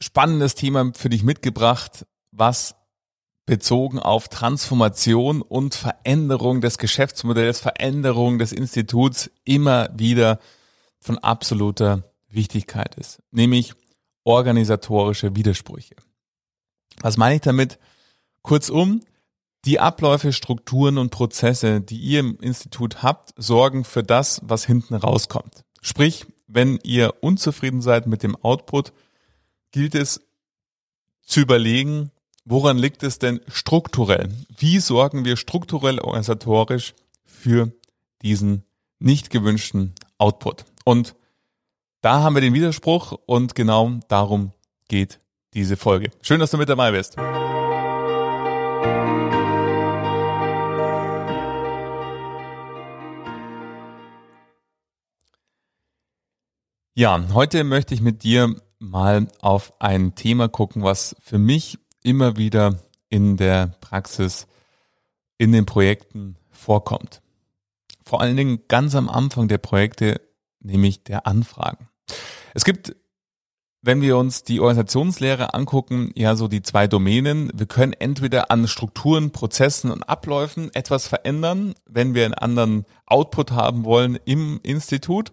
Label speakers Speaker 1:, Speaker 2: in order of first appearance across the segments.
Speaker 1: spannendes Thema für dich mitgebracht, was bezogen auf Transformation und Veränderung des Geschäftsmodells, Veränderung des Instituts immer wieder von absoluter Wichtigkeit ist, nämlich organisatorische Widersprüche. Was meine ich damit? Kurzum, die Abläufe, Strukturen und Prozesse, die ihr im Institut habt, sorgen für das, was hinten rauskommt. Sprich, wenn ihr unzufrieden seid mit dem Output, gilt es zu überlegen, woran liegt es denn strukturell? Wie sorgen wir strukturell organisatorisch für diesen nicht gewünschten Output? Und da haben wir den Widerspruch und genau darum geht diese Folge. Schön, dass du mit dabei bist. Ja, heute möchte ich mit dir mal auf ein Thema gucken, was für mich immer wieder in der Praxis, in den Projekten vorkommt. Vor allen Dingen ganz am Anfang der Projekte, nämlich der Anfragen. Es gibt, wenn wir uns die Organisationslehre angucken, ja so die zwei Domänen. Wir können entweder an Strukturen, Prozessen und Abläufen etwas verändern, wenn wir einen anderen Output haben wollen im Institut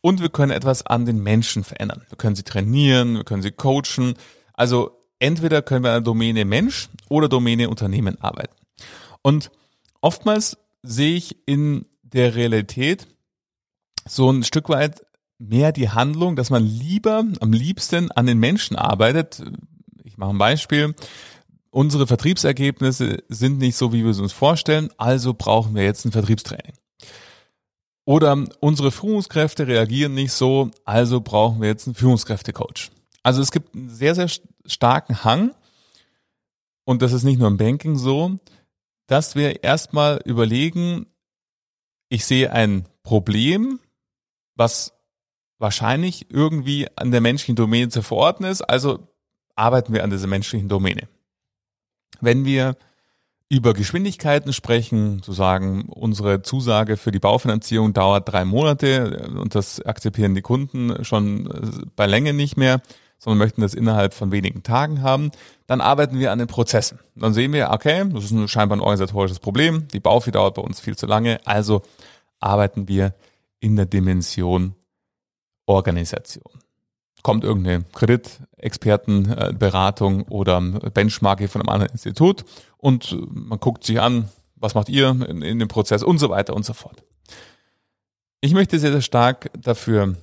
Speaker 1: und wir können etwas an den Menschen verändern. Wir können sie trainieren, wir können sie coachen. Also entweder können wir an der Domäne Mensch oder Domäne Unternehmen arbeiten. Und oftmals sehe ich in der Realität so ein Stück weit mehr die Handlung, dass man lieber, am liebsten an den Menschen arbeitet. Ich mache ein Beispiel. Unsere Vertriebsergebnisse sind nicht so, wie wir es uns vorstellen, also brauchen wir jetzt ein Vertriebstraining. Oder unsere Führungskräfte reagieren nicht so, also brauchen wir jetzt einen Führungskräftecoach. Also es gibt einen sehr, sehr starken Hang, und das ist nicht nur im Banking so, dass wir erstmal überlegen, ich sehe ein Problem, was wahrscheinlich irgendwie an der menschlichen Domäne zu verorten ist, also arbeiten wir an dieser menschlichen Domäne. Wenn wir über Geschwindigkeiten sprechen, zu sagen, unsere Zusage für die Baufinanzierung dauert drei Monate und das akzeptieren die Kunden schon äh, bei Länge nicht mehr, sondern möchten das innerhalb von wenigen Tagen haben, dann arbeiten wir an den Prozessen. Dann sehen wir, okay, das ist scheinbar ein organisatorisches Problem, die Baufee dauert bei uns viel zu lange, also arbeiten wir in der Dimension Organisation kommt irgendeine Kreditexpertenberatung oder Benchmarking von einem anderen Institut und man guckt sich an, was macht ihr in, in dem Prozess und so weiter und so fort. Ich möchte sehr, sehr stark dafür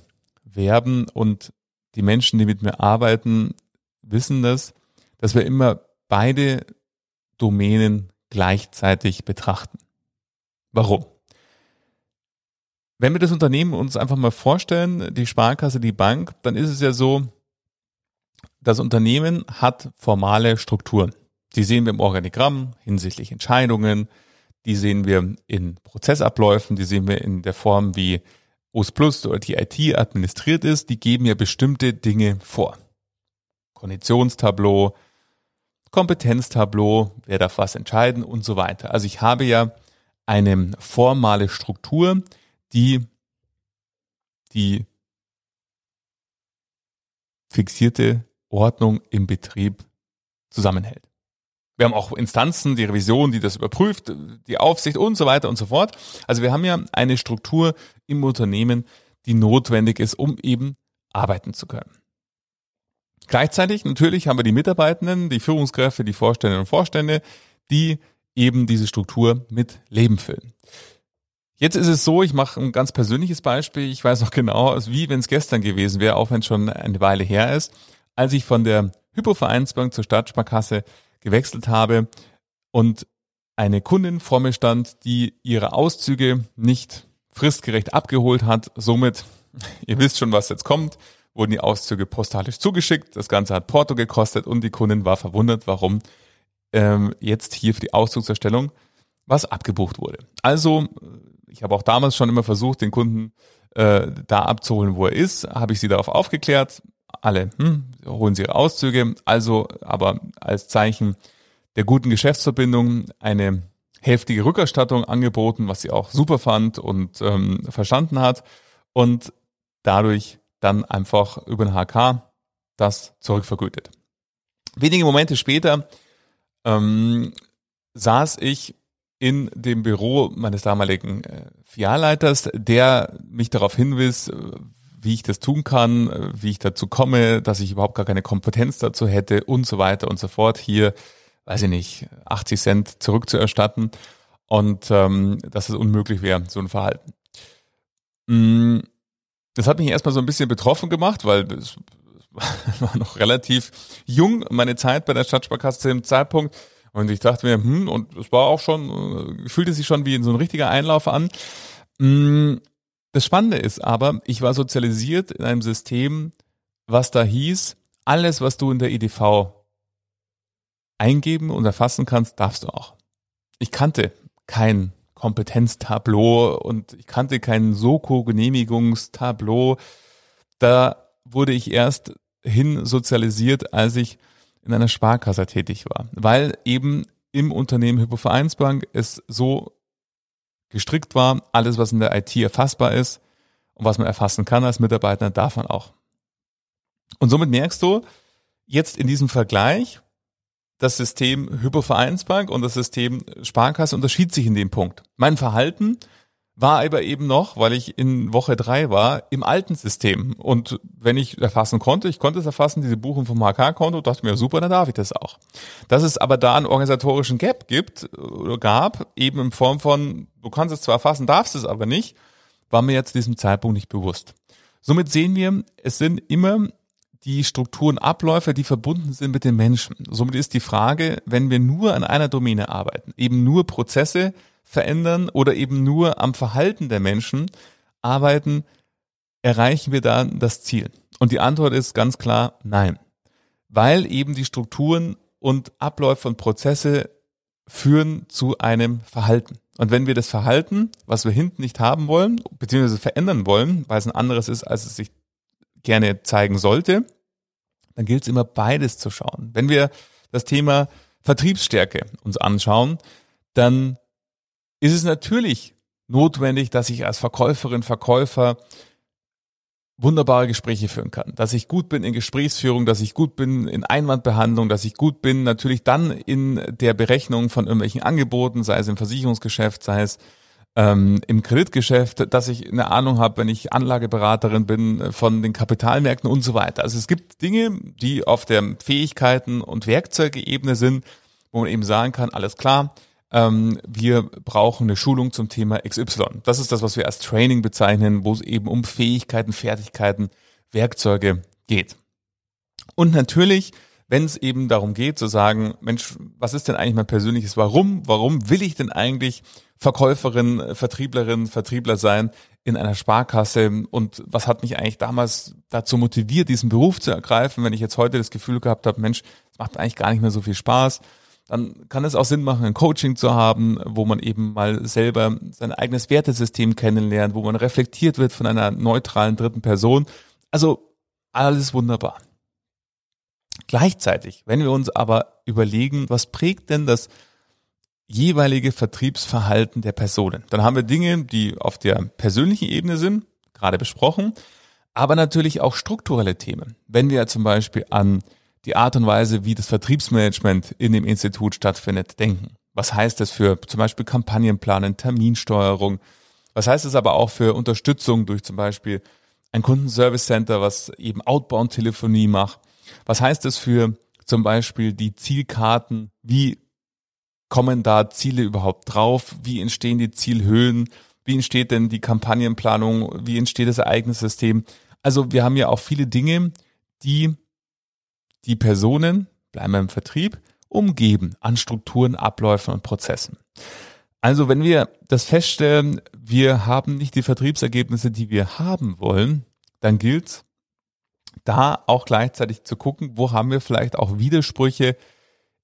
Speaker 1: werben und die Menschen, die mit mir arbeiten, wissen das, dass wir immer beide Domänen gleichzeitig betrachten. Warum? Wenn wir das Unternehmen uns einfach mal vorstellen, die Sparkasse, die Bank, dann ist es ja so, das Unternehmen hat formale Strukturen. Die sehen wir im Organigramm hinsichtlich Entscheidungen, die sehen wir in Prozessabläufen, die sehen wir in der Form, wie OS Plus oder die IT administriert ist, die geben ja bestimmte Dinge vor. Konditionstableau, Kompetenztableau, wer darf was entscheiden und so weiter. Also ich habe ja eine formale Struktur, die die fixierte Ordnung im Betrieb zusammenhält. Wir haben auch Instanzen, die Revision, die das überprüft, die Aufsicht und so weiter und so fort. Also wir haben ja eine Struktur im Unternehmen, die notwendig ist, um eben arbeiten zu können. Gleichzeitig natürlich haben wir die Mitarbeitenden, die Führungskräfte, die Vorständinnen und Vorstände, die eben diese Struktur mit Leben füllen. Jetzt ist es so, ich mache ein ganz persönliches Beispiel. Ich weiß noch genau, wie wenn es gestern gewesen wäre, auch wenn es schon eine Weile her ist, als ich von der Hypovereinsbank zur Stadtsparkasse gewechselt habe und eine Kundin vor mir stand, die ihre Auszüge nicht fristgerecht abgeholt hat. Somit, ihr wisst schon, was jetzt kommt, wurden die Auszüge postalisch zugeschickt. Das Ganze hat Porto gekostet und die Kundin war verwundert, warum ähm, jetzt hier für die Auszugserstellung was abgebucht wurde. Also, ich habe auch damals schon immer versucht, den Kunden äh, da abzuholen, wo er ist, habe ich sie darauf aufgeklärt. Alle hm, holen sie ihre Auszüge. Also, aber als Zeichen der guten Geschäftsverbindung eine heftige Rückerstattung angeboten, was sie auch super fand und ähm, verstanden hat. Und dadurch dann einfach über den HK das zurückvergütet. Wenige Momente später ähm, saß ich in dem Büro meines damaligen äh, Filialleiters, der mich darauf hinwies, äh, wie ich das tun kann, äh, wie ich dazu komme, dass ich überhaupt gar keine Kompetenz dazu hätte und so weiter und so fort. Hier, weiß ich nicht, 80 Cent zurückzuerstatten und ähm, dass es unmöglich wäre, so ein Verhalten. Mm, das hat mich erstmal so ein bisschen betroffen gemacht, weil es war noch relativ jung, meine Zeit bei der Stadtsparkasse zu dem Zeitpunkt. Und ich dachte mir, hm, und es war auch schon, äh, fühlte sich schon wie so ein richtiger Einlauf an. Mm, das Spannende ist aber, ich war sozialisiert in einem System, was da hieß, alles, was du in der EDV eingeben und erfassen kannst, darfst du auch. Ich kannte kein Kompetenztableau und ich kannte kein Soko-Genehmigungstableau. Da wurde ich erst hin sozialisiert, als ich in einer Sparkasse tätig war, weil eben im Unternehmen Hypovereinsbank es so gestrickt war, alles was in der IT erfassbar ist und was man erfassen kann als Mitarbeiter, darf man auch. Und somit merkst du jetzt in diesem Vergleich, das System Hypovereinsbank und das System Sparkasse unterschied sich in dem Punkt. Mein Verhalten war aber eben noch, weil ich in Woche drei war, im alten System. Und wenn ich erfassen konnte, ich konnte es erfassen, diese Buchung vom HK-Konto, dachte mir, super, dann darf ich das auch. Dass es aber da einen organisatorischen Gap gibt oder gab, eben in Form von, du kannst es zwar erfassen, darfst es aber nicht, war mir jetzt diesem Zeitpunkt nicht bewusst. Somit sehen wir, es sind immer die Strukturen, Abläufe, die verbunden sind mit den Menschen. Somit ist die Frage, wenn wir nur an einer Domäne arbeiten, eben nur Prozesse verändern oder eben nur am Verhalten der Menschen arbeiten, erreichen wir dann das Ziel? Und die Antwort ist ganz klar nein. Weil eben die Strukturen und Abläufe und Prozesse führen zu einem Verhalten. Und wenn wir das Verhalten, was wir hinten nicht haben wollen, beziehungsweise verändern wollen, weil es ein anderes ist, als es sich gerne zeigen sollte, dann gilt es immer beides zu schauen. Wenn wir das Thema Vertriebsstärke uns anschauen, dann ist es natürlich notwendig, dass ich als Verkäuferin, Verkäufer wunderbare Gespräche führen kann, dass ich gut bin in Gesprächsführung, dass ich gut bin in Einwandbehandlung, dass ich gut bin natürlich dann in der Berechnung von irgendwelchen Angeboten, sei es im Versicherungsgeschäft, sei es ähm, im Kreditgeschäft, dass ich eine Ahnung habe, wenn ich Anlageberaterin bin äh, von den Kapitalmärkten und so weiter. Also es gibt Dinge, die auf der Fähigkeiten- und Werkzeugebene sind, wo man eben sagen kann, alles klar, ähm, wir brauchen eine Schulung zum Thema XY. Das ist das, was wir als Training bezeichnen, wo es eben um Fähigkeiten, Fertigkeiten, Werkzeuge geht. Und natürlich wenn es eben darum geht zu sagen, Mensch, was ist denn eigentlich mein persönliches Warum? Warum will ich denn eigentlich Verkäuferin, Vertrieblerin, Vertriebler sein in einer Sparkasse? Und was hat mich eigentlich damals dazu motiviert, diesen Beruf zu ergreifen? Wenn ich jetzt heute das Gefühl gehabt habe, Mensch, es macht eigentlich gar nicht mehr so viel Spaß, dann kann es auch Sinn machen, ein Coaching zu haben, wo man eben mal selber sein eigenes Wertesystem kennenlernt, wo man reflektiert wird von einer neutralen dritten Person. Also alles wunderbar. Gleichzeitig, wenn wir uns aber überlegen, was prägt denn das jeweilige Vertriebsverhalten der Personen, dann haben wir Dinge, die auf der persönlichen Ebene sind, gerade besprochen, aber natürlich auch strukturelle Themen. Wenn wir zum Beispiel an die Art und Weise, wie das Vertriebsmanagement in dem Institut stattfindet, denken. Was heißt das für zum Beispiel Kampagnenplanen, Terminsteuerung? Was heißt es aber auch für Unterstützung durch zum Beispiel ein Kundenservice Center, was eben Outbound-Telefonie macht? Was heißt das für zum Beispiel die Zielkarten? Wie kommen da Ziele überhaupt drauf? Wie entstehen die Zielhöhen? Wie entsteht denn die Kampagnenplanung? Wie entsteht das Ereignissystem? Also wir haben ja auch viele Dinge, die die Personen, bleiben im Vertrieb, umgeben an Strukturen, Abläufen und Prozessen. Also wenn wir das feststellen, wir haben nicht die Vertriebsergebnisse, die wir haben wollen, dann gilt da auch gleichzeitig zu gucken, wo haben wir vielleicht auch Widersprüche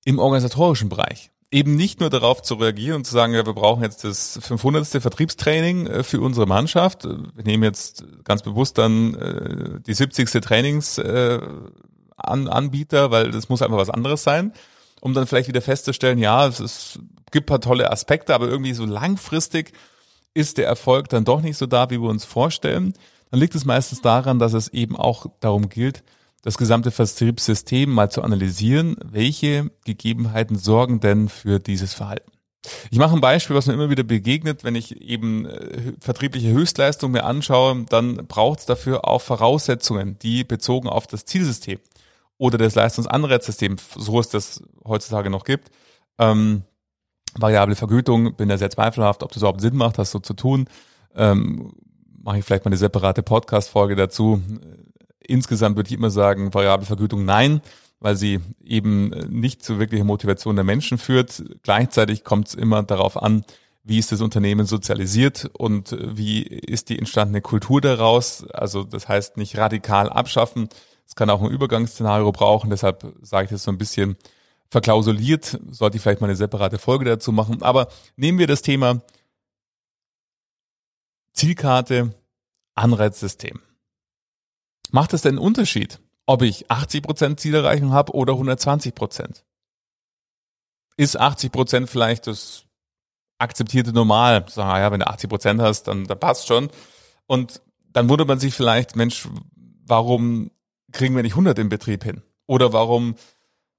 Speaker 1: im organisatorischen Bereich. Eben nicht nur darauf zu reagieren und zu sagen, ja, wir brauchen jetzt das 500. Vertriebstraining äh, für unsere Mannschaft. Wir nehmen jetzt ganz bewusst dann äh, die 70. Trainingsanbieter, äh, weil das muss einfach was anderes sein, um dann vielleicht wieder festzustellen, ja, es ist, gibt paar tolle Aspekte, aber irgendwie so langfristig ist der Erfolg dann doch nicht so da, wie wir uns vorstellen. Dann liegt es meistens daran, dass es eben auch darum gilt, das gesamte Vertriebssystem mal zu analysieren, welche Gegebenheiten sorgen denn für dieses Verhalten. Ich mache ein Beispiel, was mir immer wieder begegnet, wenn ich eben äh, vertriebliche Höchstleistung mir anschaue, dann braucht es dafür auch Voraussetzungen, die bezogen auf das Zielsystem oder das Leistungsanreizsystem, so es das heutzutage noch gibt, ähm, variable Vergütung, bin da sehr zweifelhaft, ob das überhaupt Sinn macht, das so zu tun. Ähm, mache ich vielleicht mal eine separate Podcast-Folge dazu. Insgesamt würde ich immer sagen, variable Vergütung nein, weil sie eben nicht zu wirklicher Motivation der Menschen führt. Gleichzeitig kommt es immer darauf an, wie ist das Unternehmen sozialisiert und wie ist die entstandene Kultur daraus. Also das heißt nicht radikal abschaffen. Es kann auch ein Übergangsszenario brauchen. Deshalb sage ich das so ein bisschen verklausuliert. Sollte ich vielleicht mal eine separate Folge dazu machen. Aber nehmen wir das Thema Zielkarte, Anreizsystem. Macht es denn einen Unterschied, ob ich 80% Zielerreichung habe oder 120%? Ist 80% vielleicht das akzeptierte Normal? Sagen, ah ja, wenn du 80% hast, dann, dann passt schon. Und dann wundert man sich vielleicht, Mensch, warum kriegen wir nicht 100 im Betrieb hin? Oder warum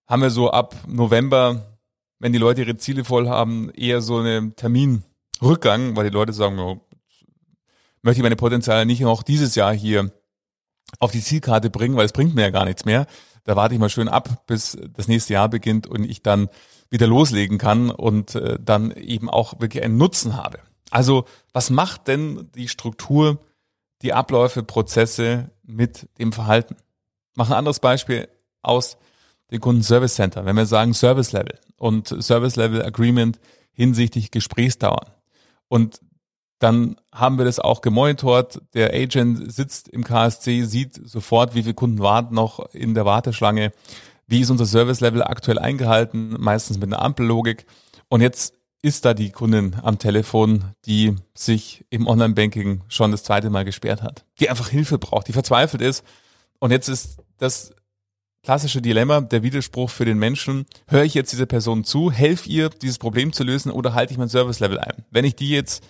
Speaker 1: haben wir so ab November, wenn die Leute ihre Ziele voll haben, eher so einen Terminrückgang, weil die Leute sagen, oh, möchte ich meine Potenziale nicht noch dieses Jahr hier auf die Zielkarte bringen, weil es bringt mir ja gar nichts mehr. Da warte ich mal schön ab, bis das nächste Jahr beginnt und ich dann wieder loslegen kann und äh, dann eben auch wirklich einen Nutzen habe. Also was macht denn die Struktur, die Abläufe, Prozesse mit dem Verhalten? Mach ein anderes Beispiel aus dem Kunden Service Center. Wenn wir sagen Service Level und Service Level Agreement hinsichtlich Gesprächsdauern. Und dann haben wir das auch gemonitort. Der Agent sitzt im KSC, sieht sofort, wie viele Kunden warten noch in der Warteschlange. Wie ist unser Service-Level aktuell eingehalten? Meistens mit einer Ampellogik. Und jetzt ist da die Kundin am Telefon, die sich im Online-Banking schon das zweite Mal gesperrt hat, die einfach Hilfe braucht, die verzweifelt ist. Und jetzt ist das klassische Dilemma, der Widerspruch für den Menschen. Höre ich jetzt dieser Person zu, helfe ihr, dieses Problem zu lösen oder halte ich mein Service-Level ein? Wenn ich die jetzt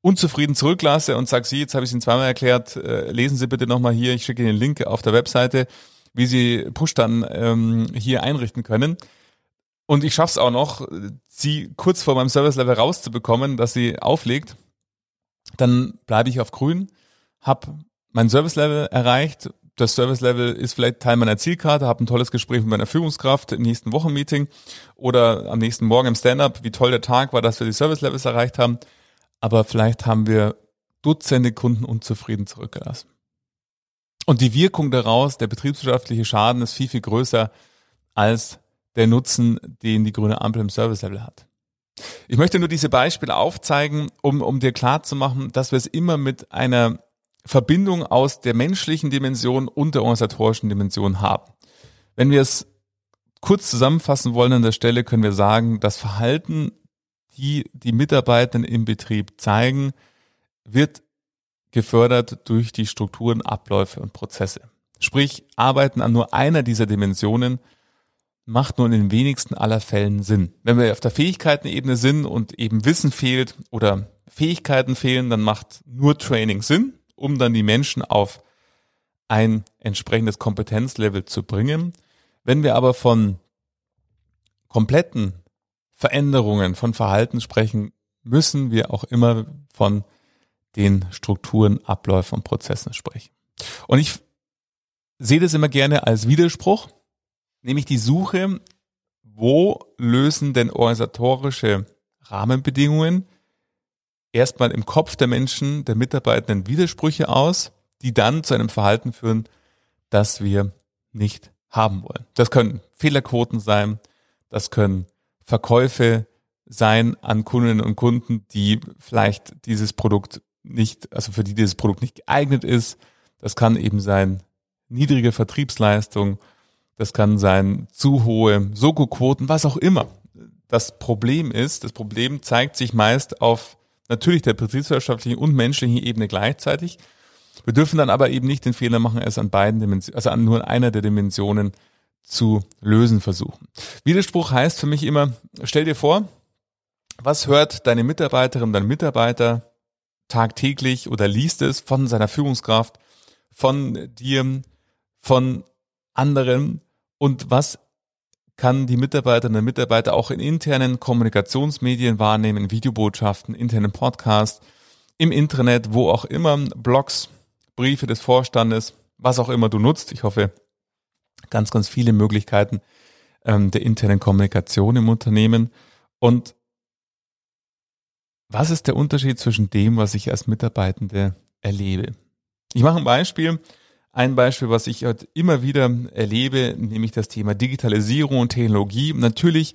Speaker 1: unzufrieden zurücklasse und sage, Sie, jetzt habe ich es Ihnen zweimal erklärt, äh, lesen Sie bitte nochmal hier, ich schicke Ihnen den Link auf der Webseite, wie Sie Push dann ähm, hier einrichten können. Und ich schaffe es auch noch, sie kurz vor meinem Service-Level rauszubekommen, dass sie auflegt. Dann bleibe ich auf grün, habe mein Service-Level erreicht. Das Service-Level ist vielleicht Teil meiner Zielkarte, habe ein tolles Gespräch mit meiner Führungskraft im nächsten Wochenmeeting oder am nächsten Morgen im Stand-up, wie toll der Tag war, dass wir die Service-Levels erreicht haben aber vielleicht haben wir Dutzende Kunden unzufrieden zurückgelassen. Und die Wirkung daraus, der betriebswirtschaftliche Schaden ist viel, viel größer als der Nutzen, den die grüne Ampel im Service-Level hat. Ich möchte nur diese Beispiele aufzeigen, um, um dir klarzumachen, dass wir es immer mit einer Verbindung aus der menschlichen Dimension und der organisatorischen Dimension haben. Wenn wir es kurz zusammenfassen wollen an der Stelle, können wir sagen, das Verhalten die die Mitarbeitenden im Betrieb zeigen, wird gefördert durch die Strukturen, Abläufe und Prozesse. Sprich, Arbeiten an nur einer dieser Dimensionen macht nur in den wenigsten aller Fällen Sinn. Wenn wir auf der Fähigkeitenebene sind und eben Wissen fehlt oder Fähigkeiten fehlen, dann macht nur Training Sinn, um dann die Menschen auf ein entsprechendes Kompetenzlevel zu bringen. Wenn wir aber von kompletten Veränderungen von Verhalten sprechen, müssen wir auch immer von den Strukturen, Abläufen und Prozessen sprechen. Und ich sehe das immer gerne als Widerspruch, nämlich die Suche, wo lösen denn organisatorische Rahmenbedingungen erstmal im Kopf der Menschen, der Mitarbeitenden Widersprüche aus, die dann zu einem Verhalten führen, das wir nicht haben wollen. Das können Fehlerquoten sein, das können Verkäufe sein an Kundinnen und Kunden, die vielleicht dieses Produkt nicht, also für die dieses Produkt nicht geeignet ist. Das kann eben sein niedrige Vertriebsleistung, das kann sein zu hohe Soko-Quoten, was auch immer. Das Problem ist, das Problem zeigt sich meist auf natürlich der betriebswirtschaftlichen und menschlichen Ebene gleichzeitig. Wir dürfen dann aber eben nicht den Fehler machen, es an beiden Dimensionen, also an nur einer der Dimensionen zu lösen versuchen. Widerspruch heißt für mich immer, stell dir vor, was hört deine Mitarbeiterin, dein Mitarbeiter tagtäglich oder liest es von seiner Führungskraft, von dir, von anderen und was kann die Mitarbeiterinnen und Mitarbeiter auch in internen Kommunikationsmedien wahrnehmen, Videobotschaften, internen Podcasts, im Internet, wo auch immer, Blogs, Briefe des Vorstandes, was auch immer du nutzt. Ich hoffe, ganz, ganz viele Möglichkeiten ähm, der internen Kommunikation im Unternehmen. Und was ist der Unterschied zwischen dem, was ich als Mitarbeitende erlebe? Ich mache ein Beispiel. Ein Beispiel, was ich halt immer wieder erlebe, nämlich das Thema Digitalisierung und Technologie. Natürlich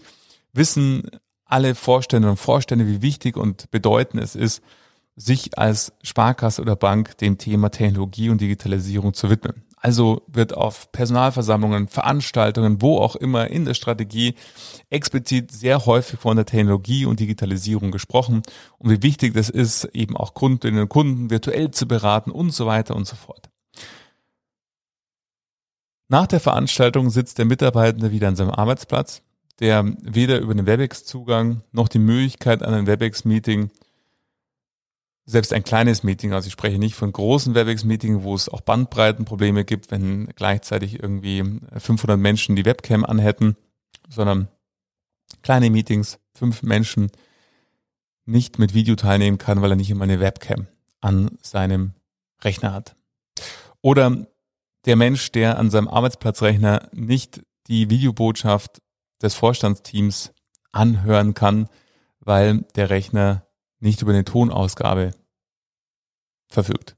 Speaker 1: wissen alle Vorstände und Vorstände, wie wichtig und bedeutend es ist, sich als Sparkasse oder Bank dem Thema Technologie und Digitalisierung zu widmen. Also wird auf Personalversammlungen, Veranstaltungen, wo auch immer in der Strategie explizit sehr häufig von der Technologie und Digitalisierung gesprochen und wie wichtig das ist, eben auch Kundinnen und Kunden virtuell zu beraten und so weiter und so fort. Nach der Veranstaltung sitzt der Mitarbeitende wieder an seinem Arbeitsplatz, der weder über den WebEx-Zugang noch die Möglichkeit an ein WebEx-Meeting selbst ein kleines Meeting, also ich spreche nicht von großen WebEx-Meetings, wo es auch Bandbreitenprobleme gibt, wenn gleichzeitig irgendwie 500 Menschen die Webcam anhätten, sondern kleine Meetings, fünf Menschen nicht mit Video teilnehmen kann, weil er nicht immer eine Webcam an seinem Rechner hat. Oder der Mensch, der an seinem Arbeitsplatzrechner nicht die Videobotschaft des Vorstandsteams anhören kann, weil der Rechner nicht über eine Tonausgabe verfügt.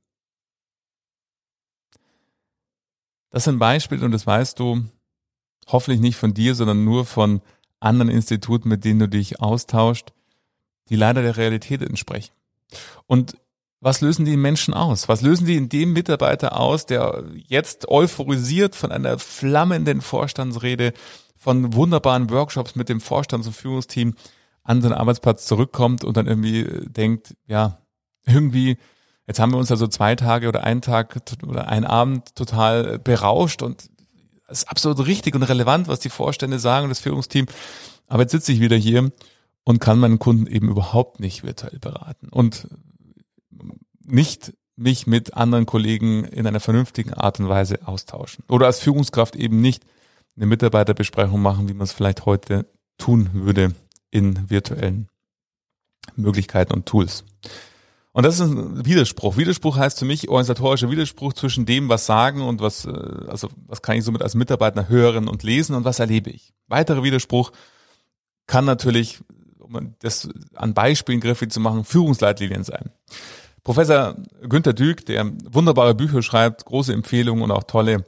Speaker 1: Das sind Beispiele und das weißt du hoffentlich nicht von dir, sondern nur von anderen Instituten, mit denen du dich austauscht, die leider der Realität entsprechen. Und was lösen die Menschen aus? Was lösen die in dem Mitarbeiter aus, der jetzt euphorisiert von einer flammenden Vorstandsrede, von wunderbaren Workshops mit dem Vorstands- und Führungsteam an seinen Arbeitsplatz zurückkommt und dann irgendwie denkt, ja, irgendwie, jetzt haben wir uns da so zwei Tage oder einen Tag oder einen Abend total berauscht und es ist absolut richtig und relevant, was die Vorstände sagen, das Führungsteam. Aber jetzt sitze ich wieder hier und kann meinen Kunden eben überhaupt nicht virtuell beraten. Und nicht mich mit anderen Kollegen in einer vernünftigen Art und Weise austauschen. Oder als Führungskraft eben nicht eine Mitarbeiterbesprechung machen, wie man es vielleicht heute tun würde in virtuellen Möglichkeiten und Tools. Und das ist ein Widerspruch. Widerspruch heißt für mich organisatorischer Widerspruch zwischen dem, was sagen und was, äh, also was kann ich somit als Mitarbeiter hören und lesen und was erlebe ich. Weiterer Widerspruch kann natürlich, um das an Beispielen griffig zu machen, Führungsleitlinien sein. Professor Günter Dück, der wunderbare Bücher schreibt, große Empfehlungen und auch tolle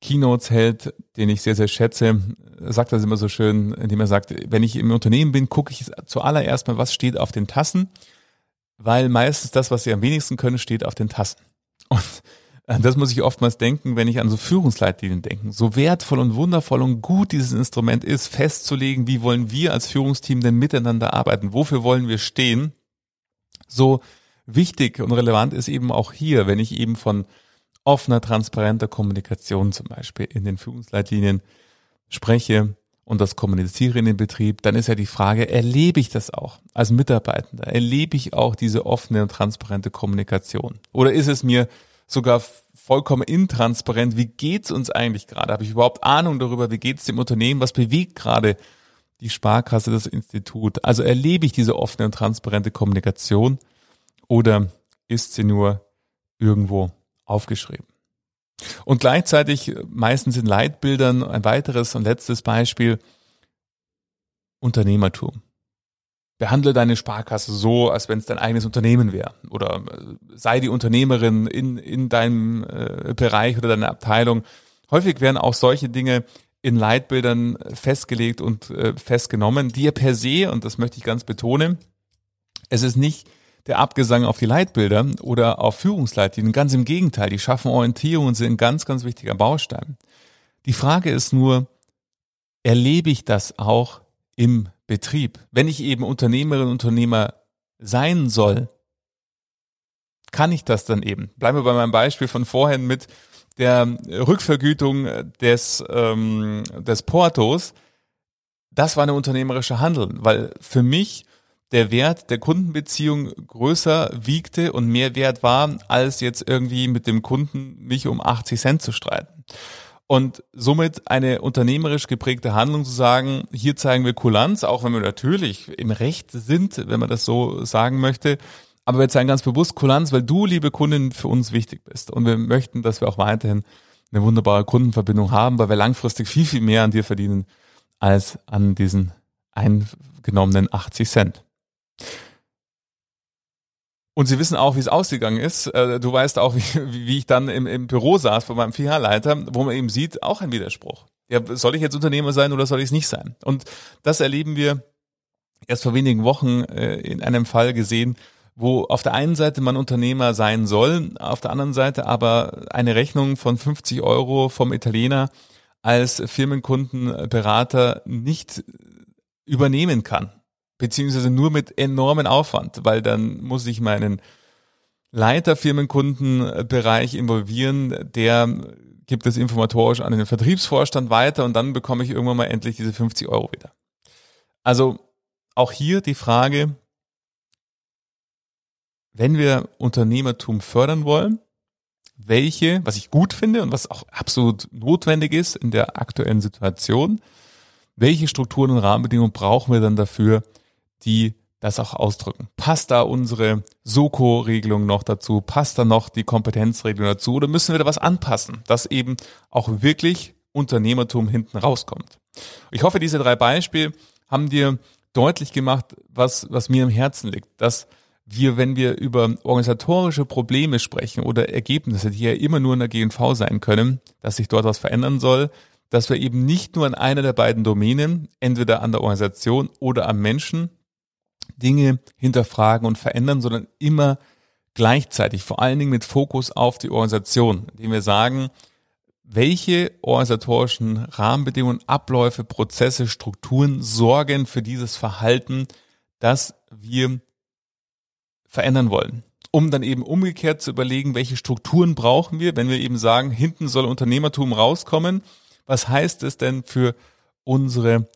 Speaker 1: Keynotes hält, den ich sehr, sehr schätze, sagt das immer so schön, indem er sagt, wenn ich im Unternehmen bin, gucke ich zuallererst mal, was steht auf den Tassen, weil meistens das, was sie am wenigsten können, steht auf den Tassen. Und äh, das muss ich oftmals denken, wenn ich an so Führungsleitlinien denke. So wertvoll und wundervoll und gut dieses Instrument ist, festzulegen, wie wollen wir als Führungsteam denn miteinander arbeiten? Wofür wollen wir stehen? So wichtig und relevant ist eben auch hier, wenn ich eben von offener, transparenter Kommunikation zum Beispiel in den Führungsleitlinien spreche und das kommuniziere in den Betrieb, dann ist ja die Frage, erlebe ich das auch als Mitarbeitender? Erlebe ich auch diese offene und transparente Kommunikation? Oder ist es mir sogar vollkommen intransparent? Wie geht's uns eigentlich gerade? Habe ich überhaupt Ahnung darüber, wie geht's dem Unternehmen? Was bewegt gerade die Sparkasse, das Institut? Also erlebe ich diese offene und transparente Kommunikation oder ist sie nur irgendwo aufgeschrieben? Und gleichzeitig meistens in Leitbildern ein weiteres und letztes Beispiel Unternehmertum. Behandle deine Sparkasse so, als wenn es dein eigenes Unternehmen wäre. Oder äh, sei die Unternehmerin in, in deinem äh, Bereich oder deiner Abteilung. Häufig werden auch solche Dinge in Leitbildern festgelegt und äh, festgenommen, ja per se, und das möchte ich ganz betonen, es ist nicht der Abgesang auf die Leitbilder oder auf Führungsleitlinien. Ganz im Gegenteil, die schaffen Orientierung und sind ein ganz, ganz wichtiger Baustein. Die Frage ist nur, erlebe ich das auch im Betrieb? Wenn ich eben Unternehmerin und Unternehmer sein soll, kann ich das dann eben? Bleiben wir bei meinem Beispiel von vorhin mit der Rückvergütung des, ähm, des Portos. Das war eine unternehmerische Handeln, weil für mich der Wert der Kundenbeziehung größer wiegte und mehr wert war, als jetzt irgendwie mit dem Kunden mich um 80 Cent zu streiten. Und somit eine unternehmerisch geprägte Handlung zu sagen, hier zeigen wir Kulanz, auch wenn wir natürlich im Recht sind, wenn man das so sagen möchte, aber wir zeigen ganz bewusst Kulanz, weil du, liebe Kundin, für uns wichtig bist. Und wir möchten, dass wir auch weiterhin eine wunderbare Kundenverbindung haben, weil wir langfristig viel, viel mehr an dir verdienen als an diesen eingenommenen 80 Cent. Und sie wissen auch, wie es ausgegangen ist. Äh, du weißt auch, wie, wie ich dann im, im Büro saß bei meinem Filialleiter, wo man eben sieht, auch ein Widerspruch. Ja, soll ich jetzt Unternehmer sein oder soll ich es nicht sein? Und das erleben wir erst vor wenigen Wochen äh, in einem Fall gesehen, wo auf der einen Seite man Unternehmer sein soll, auf der anderen Seite aber eine Rechnung von 50 Euro vom Italiener als Firmenkundenberater nicht übernehmen kann, beziehungsweise nur mit enormen Aufwand, weil dann muss ich meinen Leiter Firmenkundenbereich involvieren, der gibt es informatorisch an den Vertriebsvorstand weiter und dann bekomme ich irgendwann mal endlich diese 50 Euro wieder. Also auch hier die Frage, wenn wir Unternehmertum fördern wollen, welche, was ich gut finde und was auch absolut notwendig ist in der aktuellen Situation, welche Strukturen und Rahmenbedingungen brauchen wir dann dafür, die das auch ausdrücken? Passt da unsere Soko-Regelung noch dazu? Passt da noch die Kompetenzregelung dazu? Oder müssen wir da was anpassen, dass eben auch wirklich Unternehmertum hinten rauskommt? Ich hoffe, diese drei Beispiele haben dir deutlich gemacht, was, was mir im Herzen liegt, dass wir, wenn wir über organisatorische Probleme sprechen oder Ergebnisse, die ja immer nur in der GNV sein können, dass sich dort was verändern soll, dass wir eben nicht nur an einer der beiden Domänen, entweder an der Organisation oder am Menschen, Dinge hinterfragen und verändern, sondern immer gleichzeitig, vor allen Dingen mit Fokus auf die Organisation, indem wir sagen, welche organisatorischen Rahmenbedingungen, Abläufe, Prozesse, Strukturen sorgen für dieses Verhalten, das wir verändern wollen. Um dann eben umgekehrt zu überlegen, welche Strukturen brauchen wir, wenn wir eben sagen, hinten soll Unternehmertum rauskommen. Was heißt es denn für unsere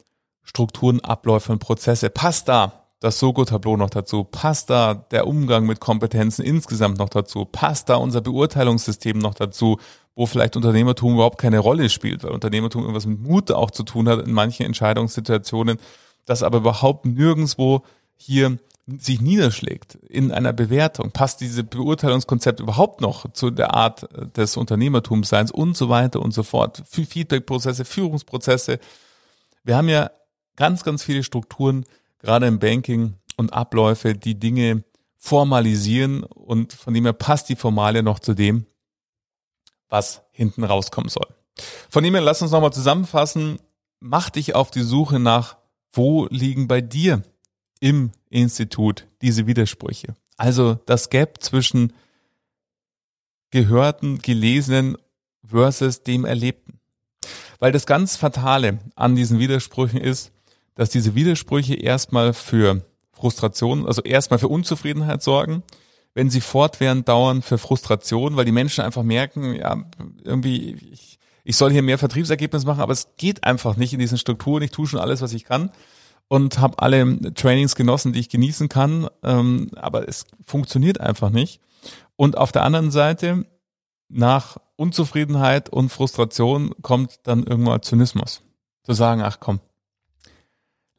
Speaker 1: Strukturen, Abläufe und Prozesse? Passt da das Sogo-Tableau noch dazu? Passt da der Umgang mit Kompetenzen insgesamt noch dazu? Passt da unser Beurteilungssystem noch dazu, wo vielleicht Unternehmertum überhaupt keine Rolle spielt, weil Unternehmertum irgendwas mit Mut auch zu tun hat in manchen Entscheidungssituationen, das aber überhaupt nirgendswo hier sich niederschlägt in einer Bewertung. Passt diese Beurteilungskonzept überhaupt noch zu der Art des Unternehmertumsseins und so weiter und so fort. Feedbackprozesse, Führungsprozesse. Wir haben ja ganz, ganz viele Strukturen, gerade im Banking und Abläufe, die Dinge formalisieren und von dem her passt die Formalie noch zu dem, was hinten rauskommen soll. Von dem her, lass uns nochmal zusammenfassen. Mach dich auf die Suche nach, wo liegen bei dir im Institut diese Widersprüche. Also das Gap zwischen gehörten, gelesenen versus dem Erlebten. Weil das ganz Fatale an diesen Widersprüchen ist, dass diese Widersprüche erstmal für Frustration, also erstmal für Unzufriedenheit sorgen, wenn sie fortwährend dauern für Frustration, weil die Menschen einfach merken, ja, irgendwie, ich, ich soll hier mehr Vertriebsergebnis machen, aber es geht einfach nicht in diesen Strukturen, ich tue schon alles, was ich kann und habe alle Trainings genossen, die ich genießen kann, ähm, aber es funktioniert einfach nicht. Und auf der anderen Seite, nach Unzufriedenheit und Frustration kommt dann irgendwann Zynismus. Zu sagen, ach komm,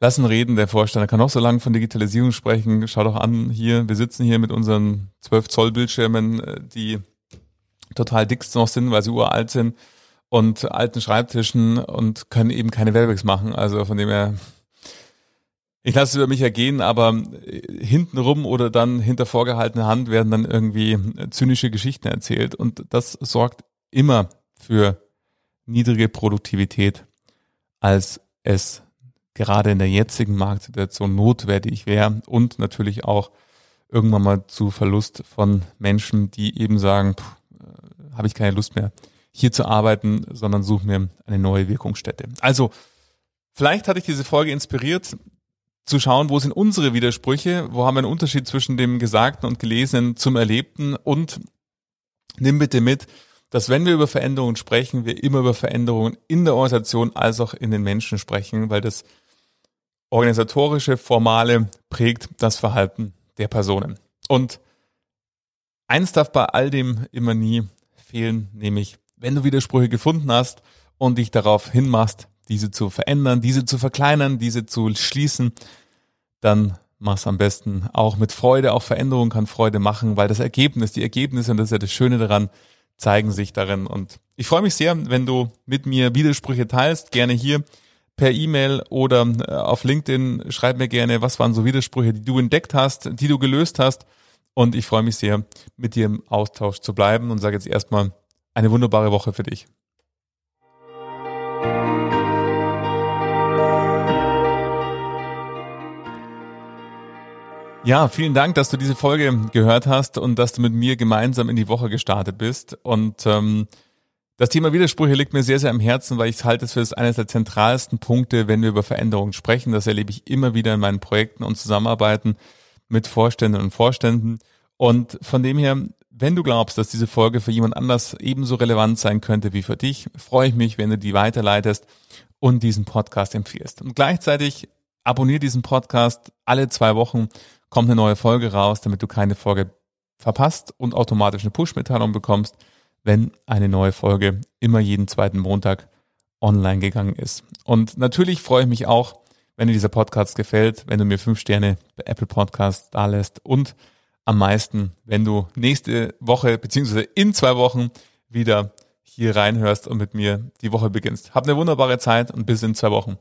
Speaker 1: lassen reden, der Vorstand, der kann auch so lange von Digitalisierung sprechen. Schau doch an, hier, wir sitzen hier mit unseren 12 Zoll Bildschirmen, äh, die total dick noch sind, weil sie uralt sind und alten Schreibtischen und können eben keine Werbecks machen. Also von dem her, ich lasse es über mich ergehen, aber äh, hintenrum oder dann hinter vorgehaltener Hand werden dann irgendwie äh, zynische Geschichten erzählt und das sorgt immer für niedrige Produktivität, als es gerade in der jetzigen Marktsituation notwendig wäre und natürlich auch irgendwann mal zu Verlust von Menschen, die eben sagen, äh, habe ich keine Lust mehr, hier zu arbeiten, sondern suche mir eine neue Wirkungsstätte. Also, vielleicht hatte ich diese Folge inspiriert, zu schauen, wo sind unsere Widersprüche, wo haben wir einen Unterschied zwischen dem Gesagten und Gelesenen zum Erlebten und nimm bitte mit, dass wenn wir über Veränderungen sprechen, wir immer über Veränderungen in der Organisation als auch in den Menschen sprechen, weil das organisatorische, formale prägt das Verhalten der Personen. Und eins darf bei all dem immer nie fehlen, nämlich wenn du Widersprüche gefunden hast und dich darauf hinmachst, diese zu verändern, diese zu verkleinern, diese zu schließen, dann mach's am besten auch mit Freude. Auch Veränderung kann Freude machen, weil das Ergebnis, die Ergebnisse, und das ist ja das Schöne daran, zeigen sich darin. Und ich freue mich sehr, wenn du mit mir Widersprüche teilst, gerne hier per E-Mail oder äh, auf LinkedIn. Schreib mir gerne, was waren so Widersprüche, die du entdeckt hast, die du gelöst hast. Und ich freue mich sehr, mit dir im Austausch zu bleiben und sage jetzt erstmal eine wunderbare Woche für dich. Ja, vielen Dank, dass du diese Folge gehört hast und dass du mit mir gemeinsam in die Woche gestartet bist. Und ähm, das Thema Widersprüche liegt mir sehr, sehr am Herzen, weil ich halte es für eines der zentralsten Punkte, wenn wir über Veränderungen sprechen. Das erlebe ich immer wieder in meinen Projekten und Zusammenarbeiten mit Vorständen und Vorständen. Und von dem her, wenn du glaubst, dass diese Folge für jemand anders ebenso relevant sein könnte wie für dich, freue ich mich, wenn du die weiterleitest und diesen Podcast empfiehlst. Und gleichzeitig abonniere diesen Podcast alle zwei Wochen kommt eine neue Folge raus, damit du keine Folge verpasst und automatisch eine Push-Mitteilung bekommst, wenn eine neue Folge immer jeden zweiten Montag online gegangen ist. Und natürlich freue ich mich auch, wenn dir dieser Podcast gefällt, wenn du mir fünf Sterne bei Apple Podcast da lässt und am meisten, wenn du nächste Woche beziehungsweise in zwei Wochen wieder hier reinhörst und mit mir die Woche beginnst. Hab eine wunderbare Zeit und bis in zwei Wochen.